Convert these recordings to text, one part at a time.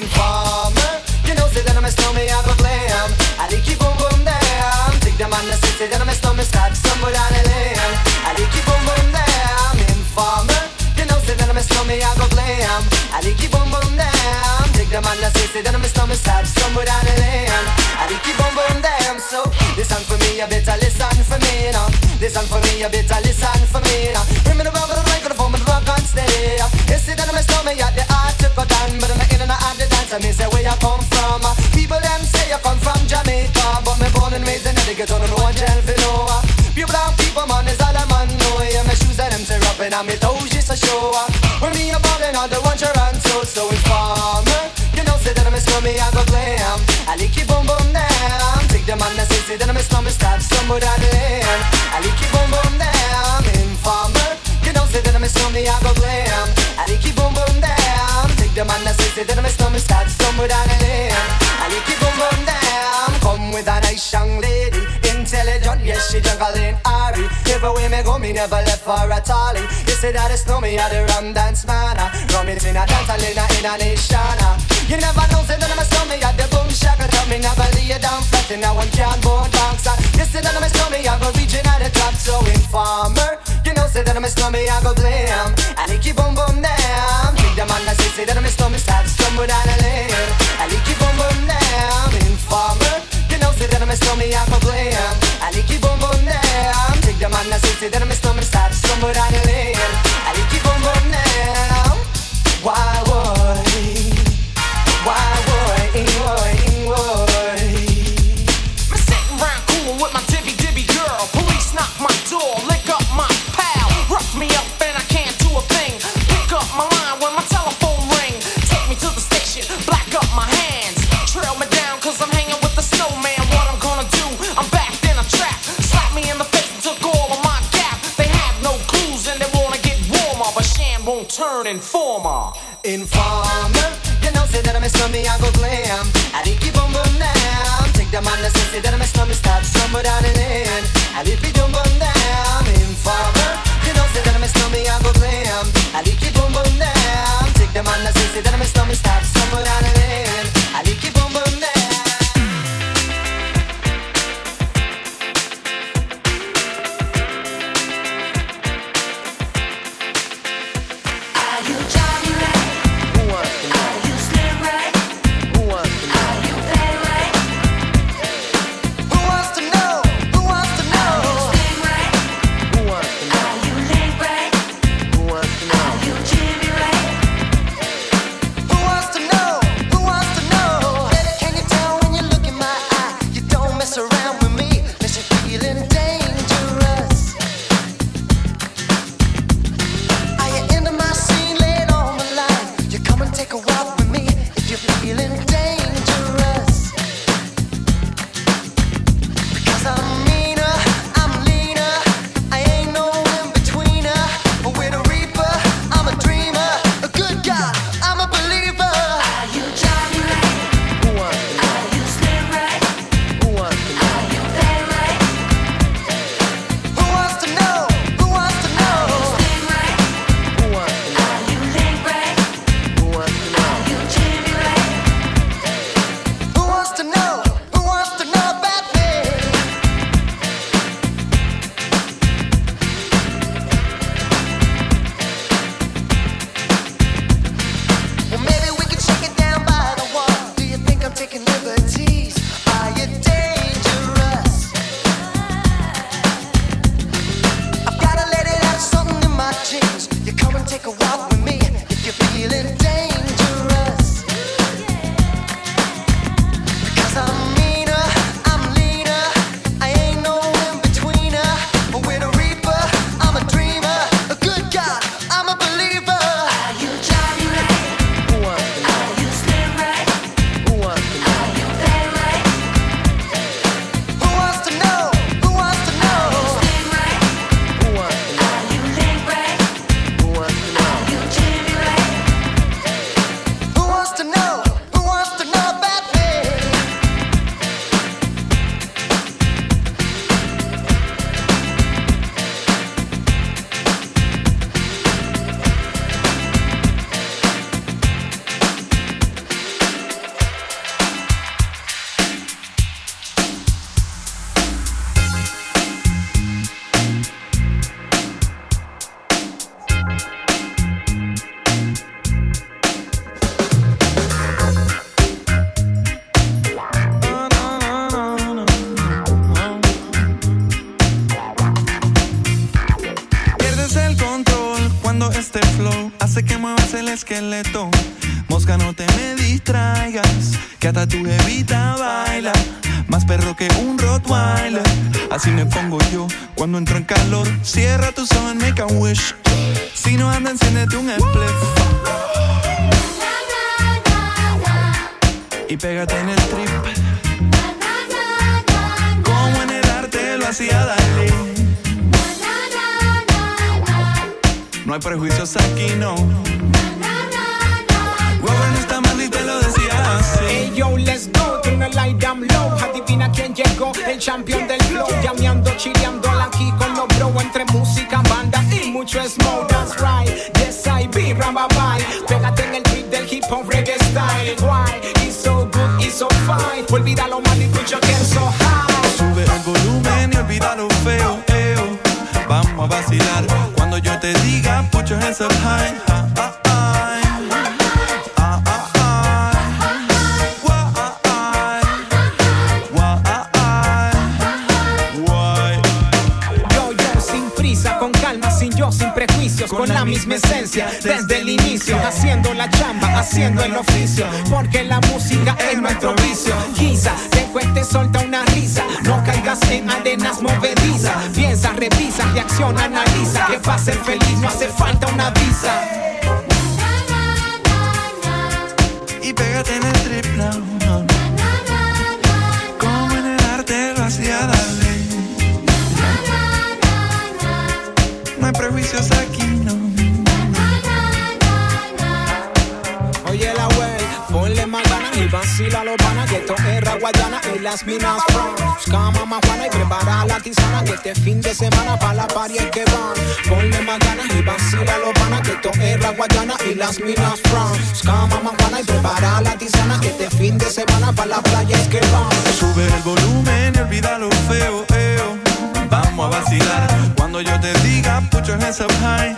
Informer. You know, say that I'm a snowman, I go glam. I like keep boom boom damn. Take them on the city, then I'm a snowman, start somewhere down the lane. I like keep boom boom damn. Informer. You know, say that I'm a snowman, I go glam. I like keep boom boom damn. Take them on the city, then I'm a snowman, start somewhere down the lane. I like keep boom boom damn. So listen for me, you better listen for me now. Listen for me, you better listen for me now. Bring me the rubber, the microphone, the rock and stay. You see that I'm a snowman, yeah, the the. I mean, say where you come from. People them say you come from Jamaica, but me born and raised in the ghetto, no one tell for no. Pure brown people, man, is all I'm on. No, yeah, my shoes and them tear up, and I'm toes just a show. When me a ballin' on the one you're on, so informer. You know, say that I'm a slummy, I go glam. I like you boom boom down. Take them on say, say that I'm a slummy, start stumble down the lane. I like you boom boom down. Informer. You know, say that I'm a slummy, I go the say, that I'm a slummy, start stumble down the lane. I like you boom boom down. Come with a nice young lady, intelligent, yes she juggling Ari. Everywhere me go, me never left for a tally. You say that it's no me, I the rum dance man. Ah. Rum it in a dance, I in a in a nation. Ah. You never know, say that a stomach, I the boom shaka. Tell me never lay it down flat, and now one can't board bounce. Ah. You say that I'm a stomach, I go reaching at the top, so informer. You know, say that I'm a stomach, I go blam. I like you boom boom down. Say, that I'm a stomach, start stumble down the lane. I like you boom boom down. Informer. You know, say that I'm a stomach, I go blam. I like you boom boom down. Big the man, I say, say that start stumble fine. Olvida lo mal y put your hands so high. Sube el volumen y olvida lo feo, eo. Vamos a vacilar cuando yo te diga put your hands up high. Ah, ah, ah. Sin prisa, con calma, sin yo, sin prejuicios, con, la misma esencia, desde el inicio, haciendo la chamba, haciendo el oficio, porque la para ser feliz no hace falta una visa. Y pégate en el trip now, no. Como en el arte lo hacía darle. No hay prejuicios aquí, no. Oye la wey, ponle más ganas y vacila los panas que esto es Raguayana y las minas from. Busca mamá Juana y prepara la tisana que este fin de semana para la es que los panas que esto es Raguayana y las minas from. Busca mamá Juana y prepara la tisana que este fin de semana para la playa es que van. Sube el volumen y olvida lo feo, eo. Vamos a vacilar cuando yo te diga put your hands up high.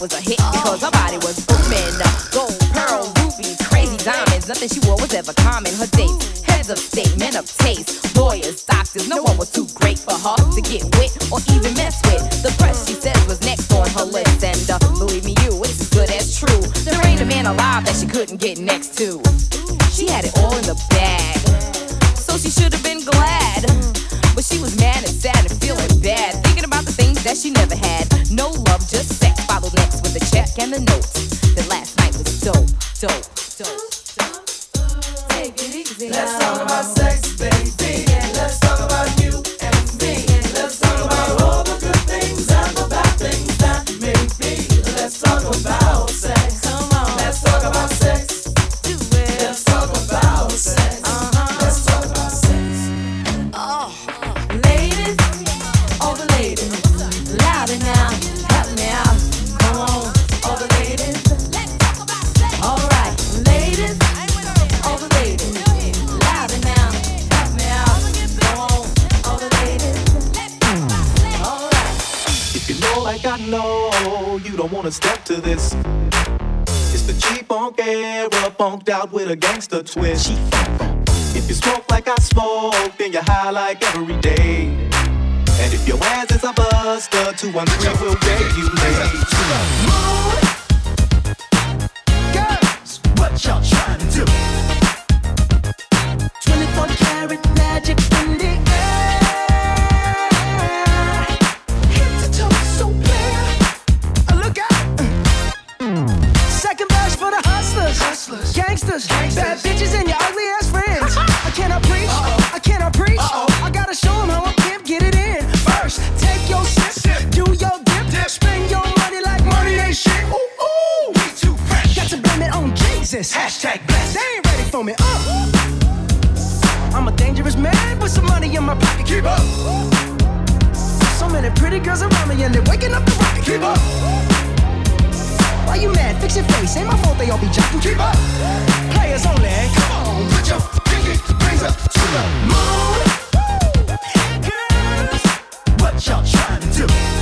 Was a hit because her body was booming. Gold, pearl, rubies, crazy diamonds. Nothing she wore was ever common. Her dates, heads of state, men of taste, lawyers, doctors. No one was too great for her to get with or even mess with. The press, she says, was next on her list. And uh, believe me, you, it's as good as true. There ain't a man alive that she couldn't get next to. She had it all in the bag so she should have been glad. But she was mad and sad and feeling bad, thinking about the things that she never had. No next with funked out with a gangster twist. If you smoke like I smoke, then you're high like every day. And if your ass is a buster, 213 will regulate. Girls, Jesus. Hashtag blessed. They ain't ready for me. Uh. I'm a dangerous man with some money in my pocket. Keep up. So many pretty girls around me and they're waking up the rocket. Keep up. Why you mad? Fix your face. Ain't my fault they all be jocking. Keep up. Players only. Come on, put your pinky rings up to the moon. Girls, what y'all trying to do?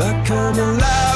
that come alive.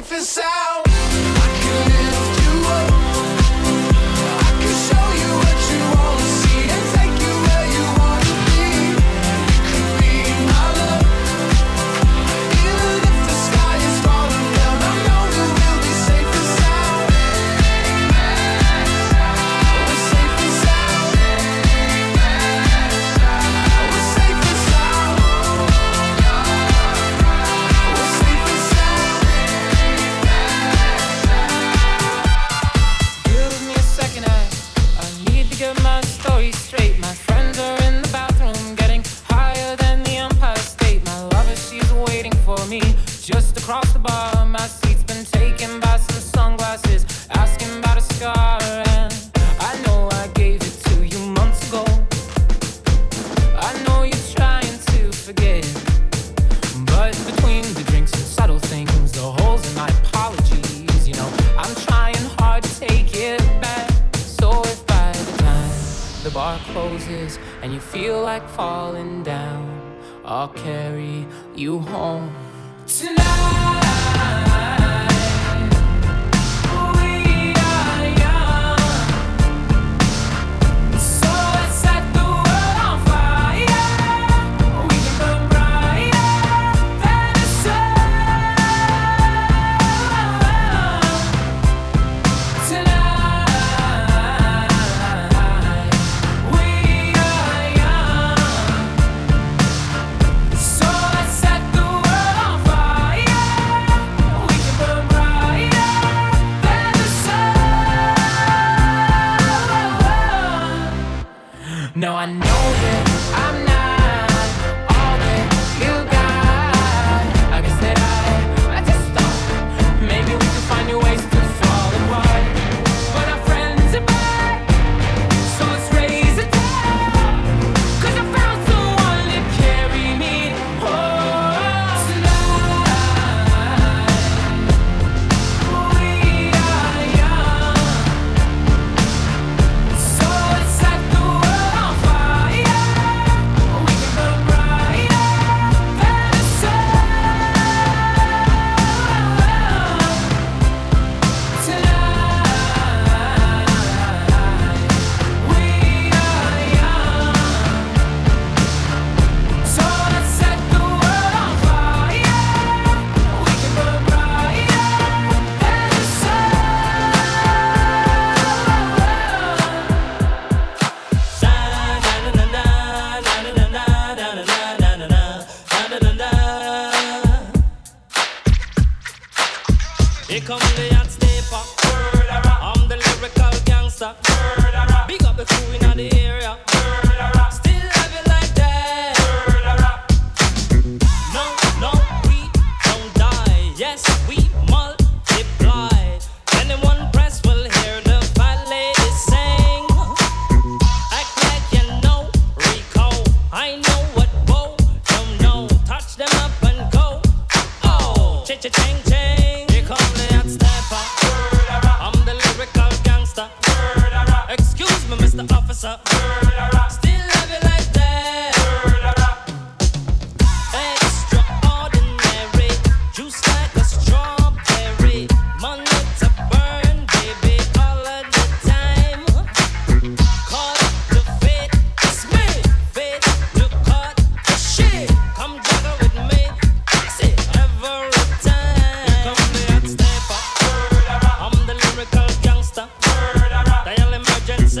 We'll be safe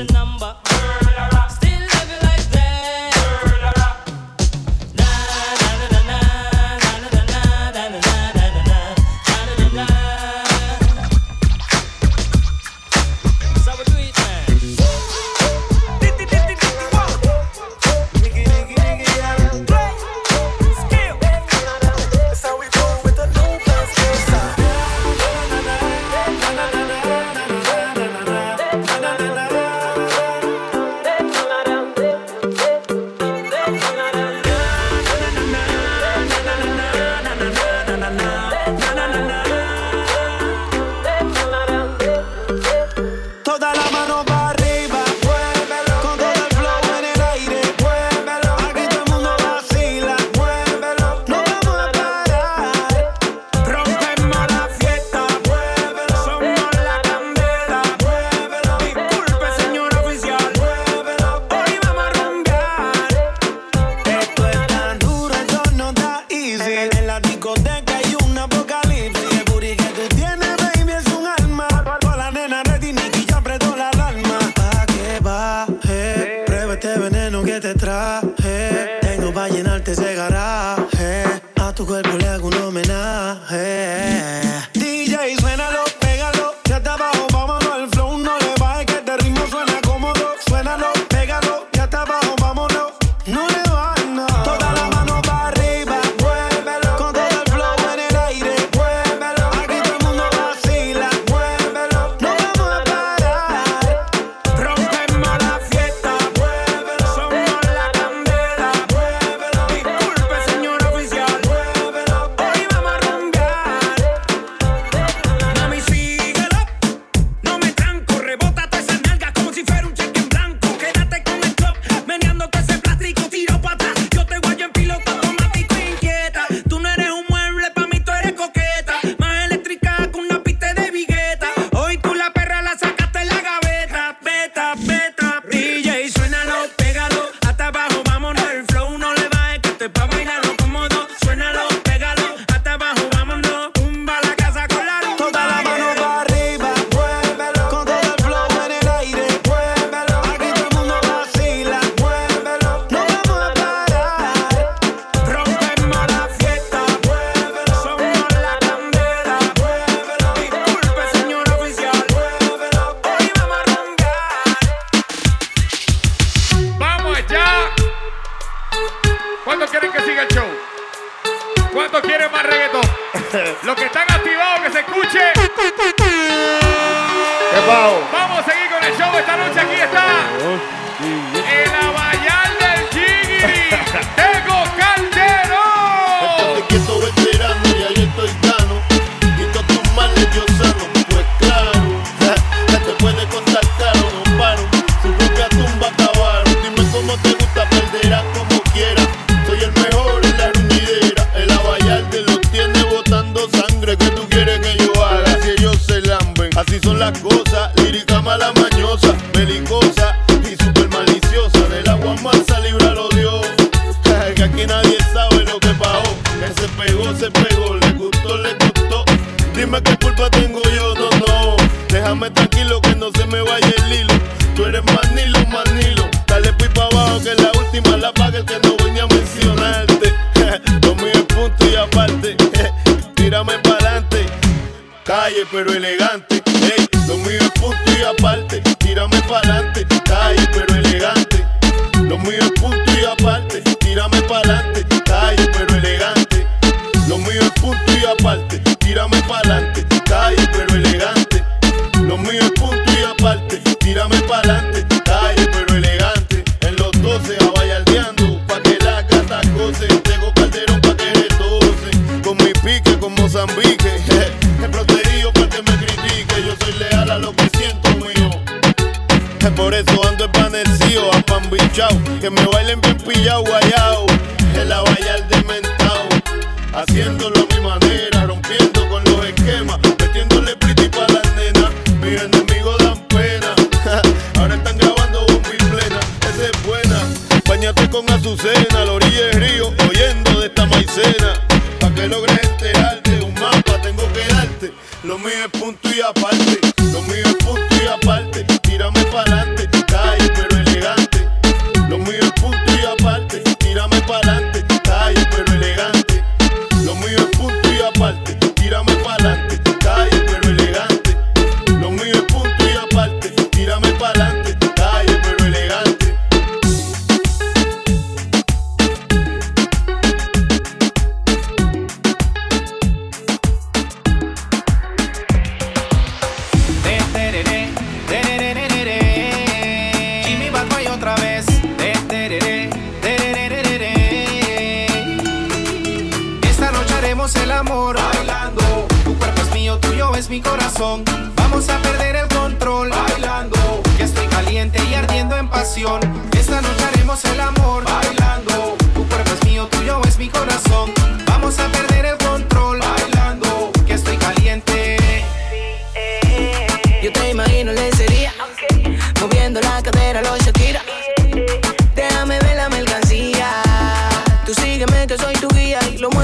a number.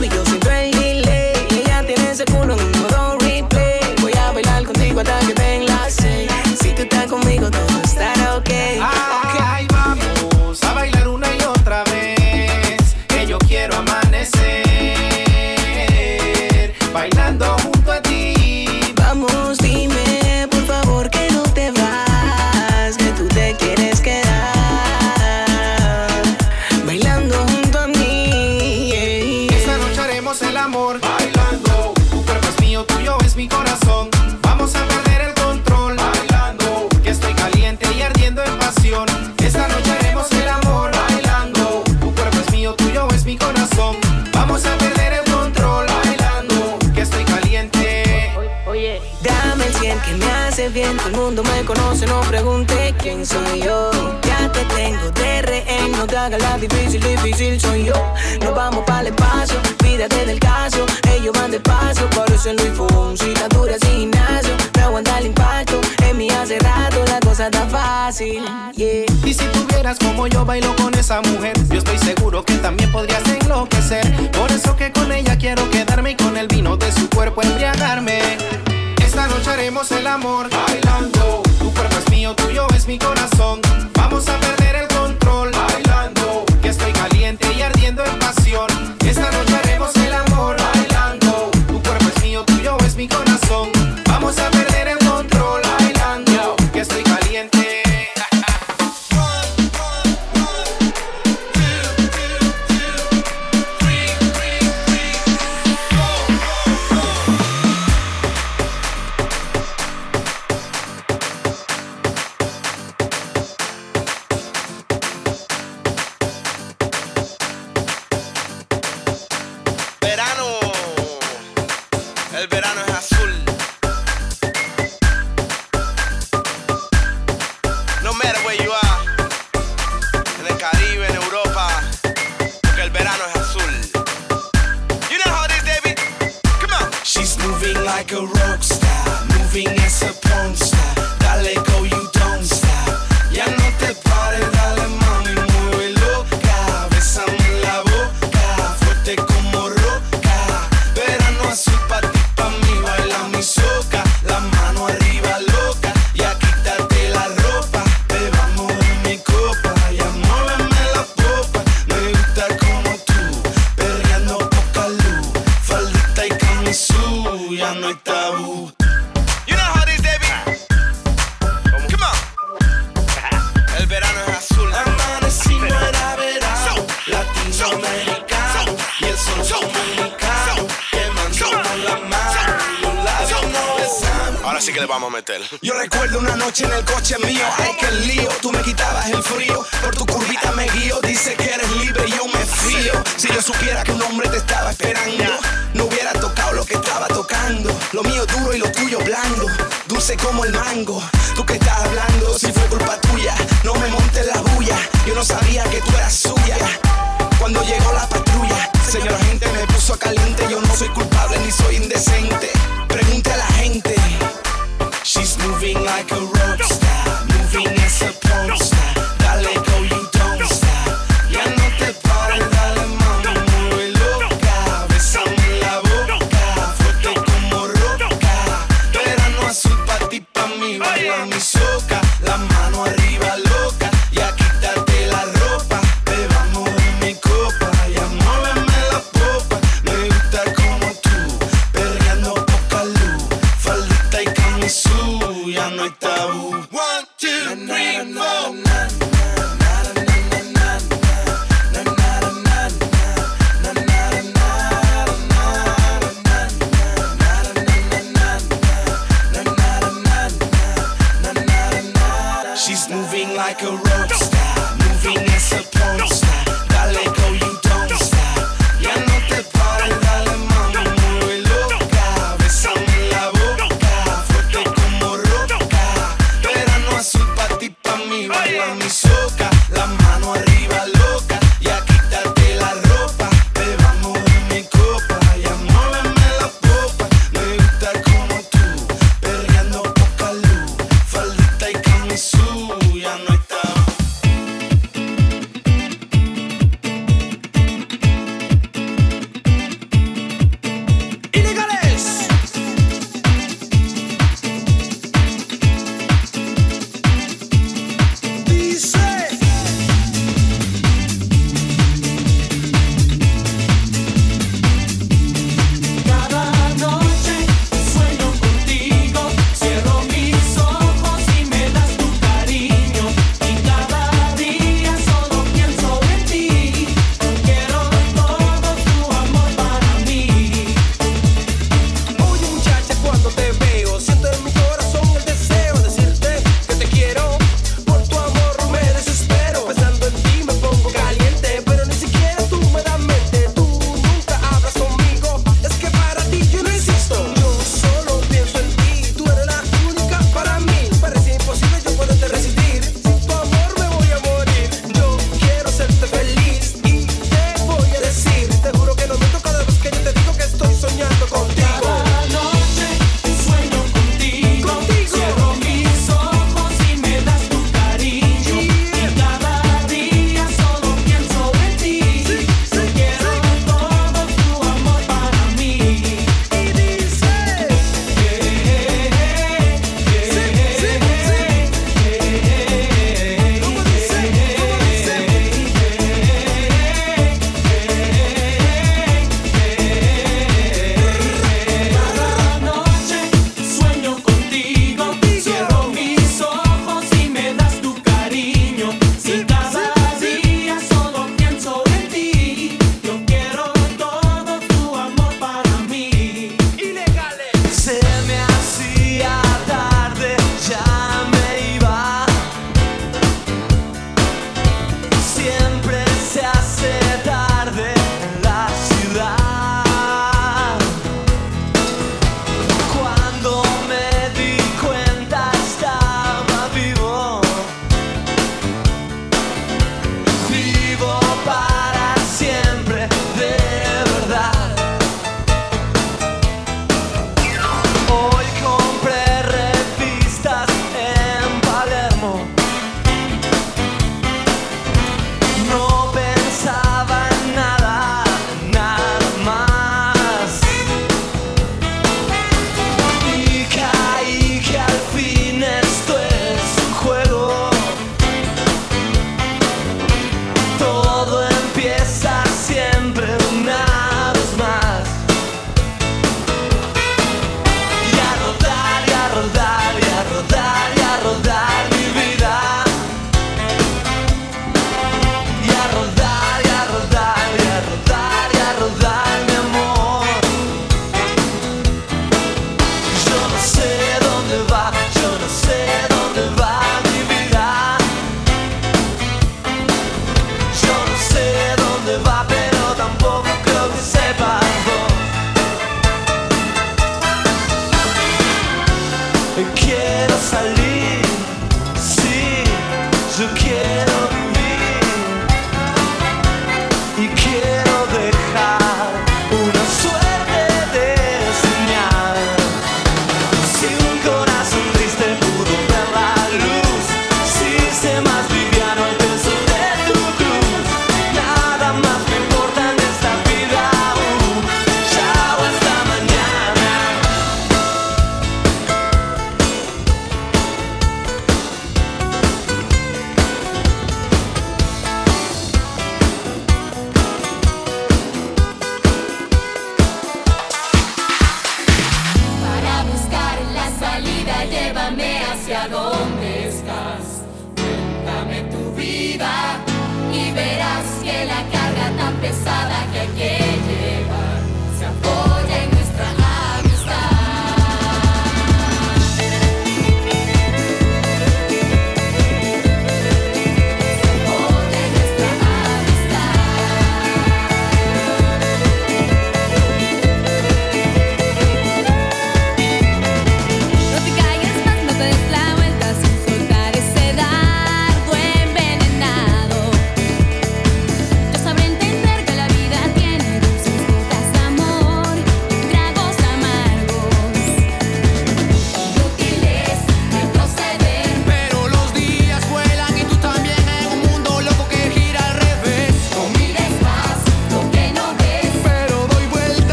Cheerios soy yo. Ya te tengo de rehén, no te hagas la difícil, difícil soy yo. Nos vamos para el espacio, pídate del caso. Ellos van despacio, parecen Luis Fonsi, dura sin gimnasio. Te aguanta el impacto, en mí hace rato la cosa está fácil. Y si tuvieras como yo bailo con esa mujer, yo estoy seguro que también podrías enloquecer. Por eso que con ella quiero quedarme y con el vino de su cuerpo embriagarme. Esta noche haremos el amor bailando. Tu cuerpo tuyo es mi corazón. Vamos a ver. El verano es así. Camisú, ya no hay tabú. One, two, three, four.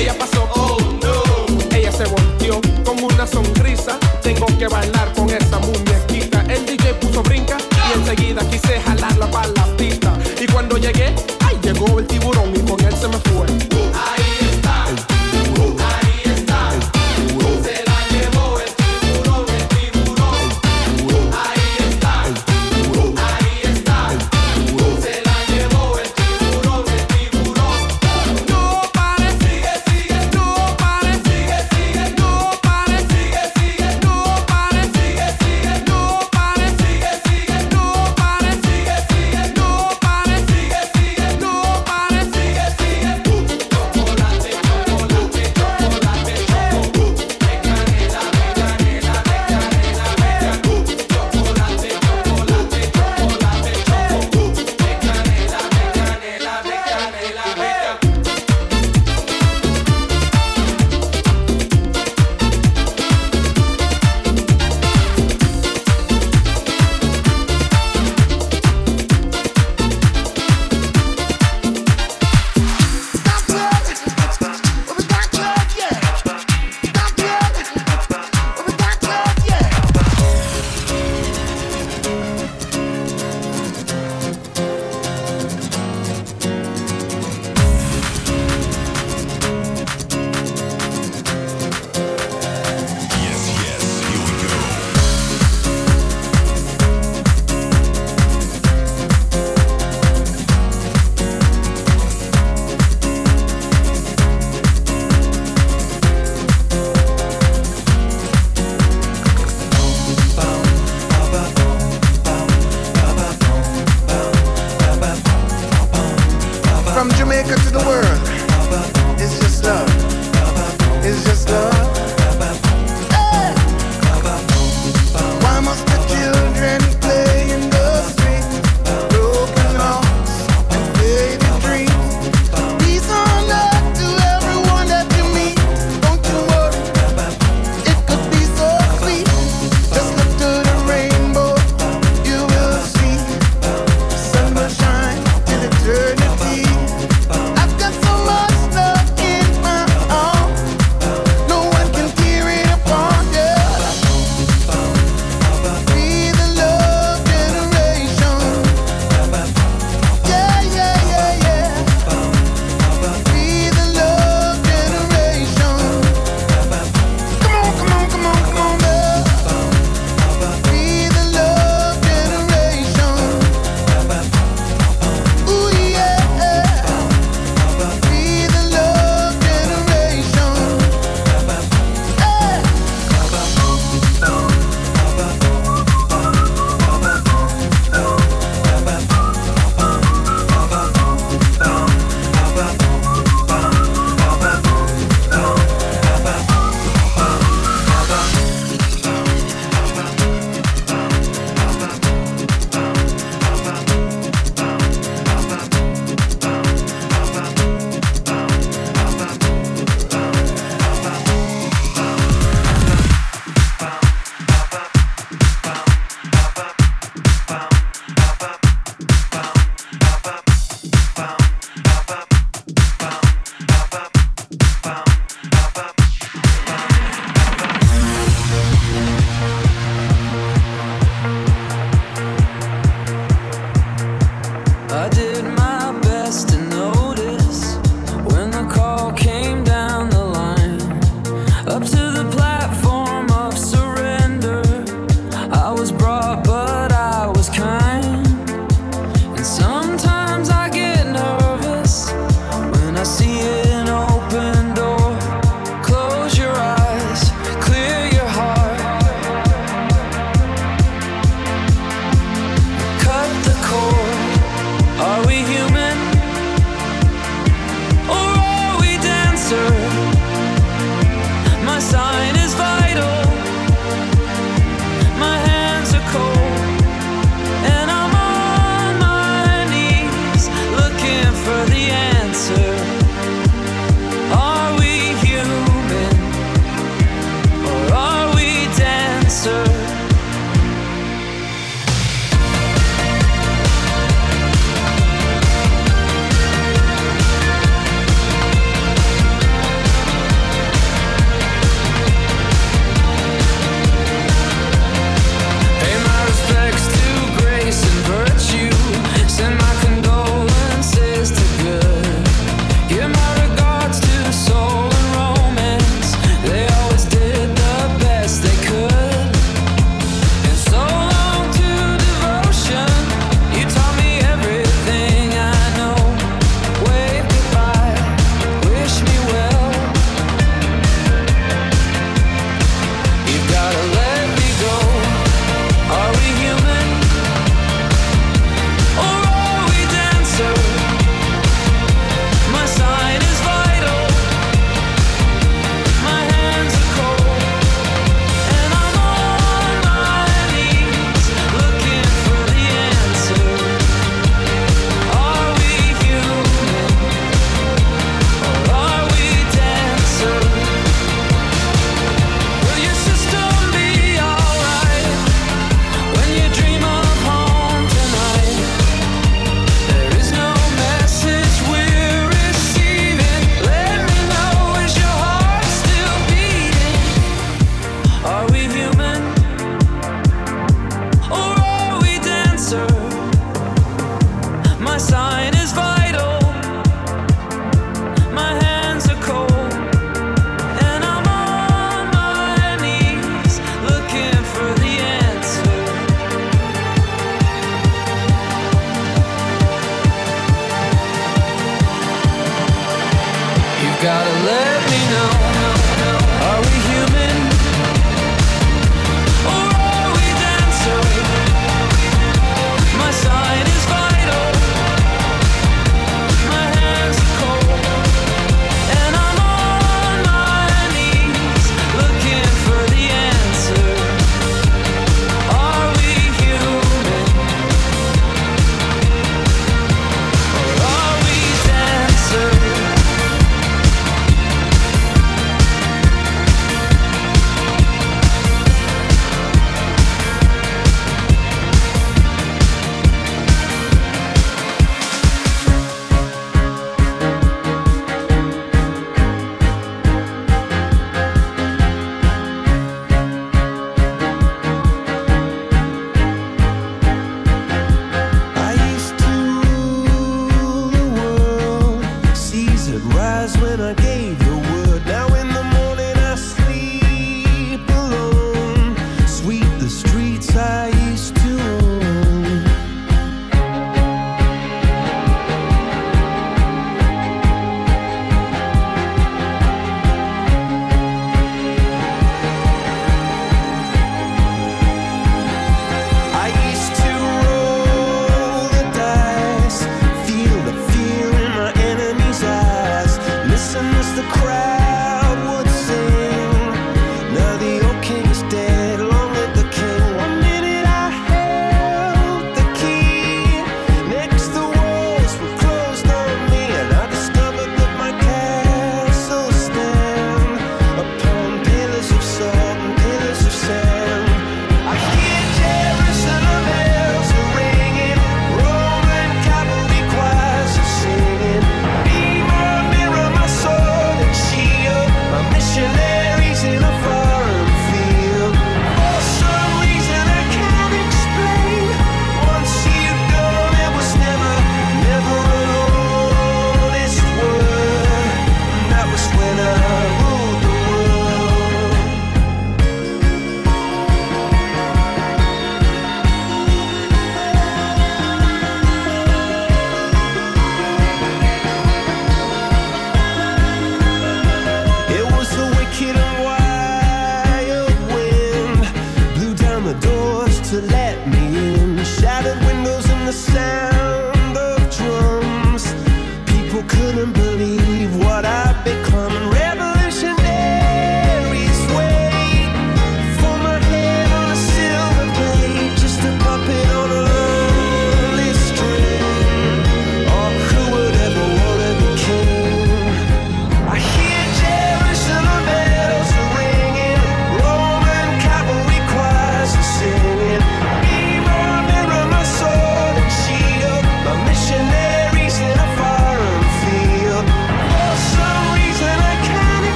Ella pasa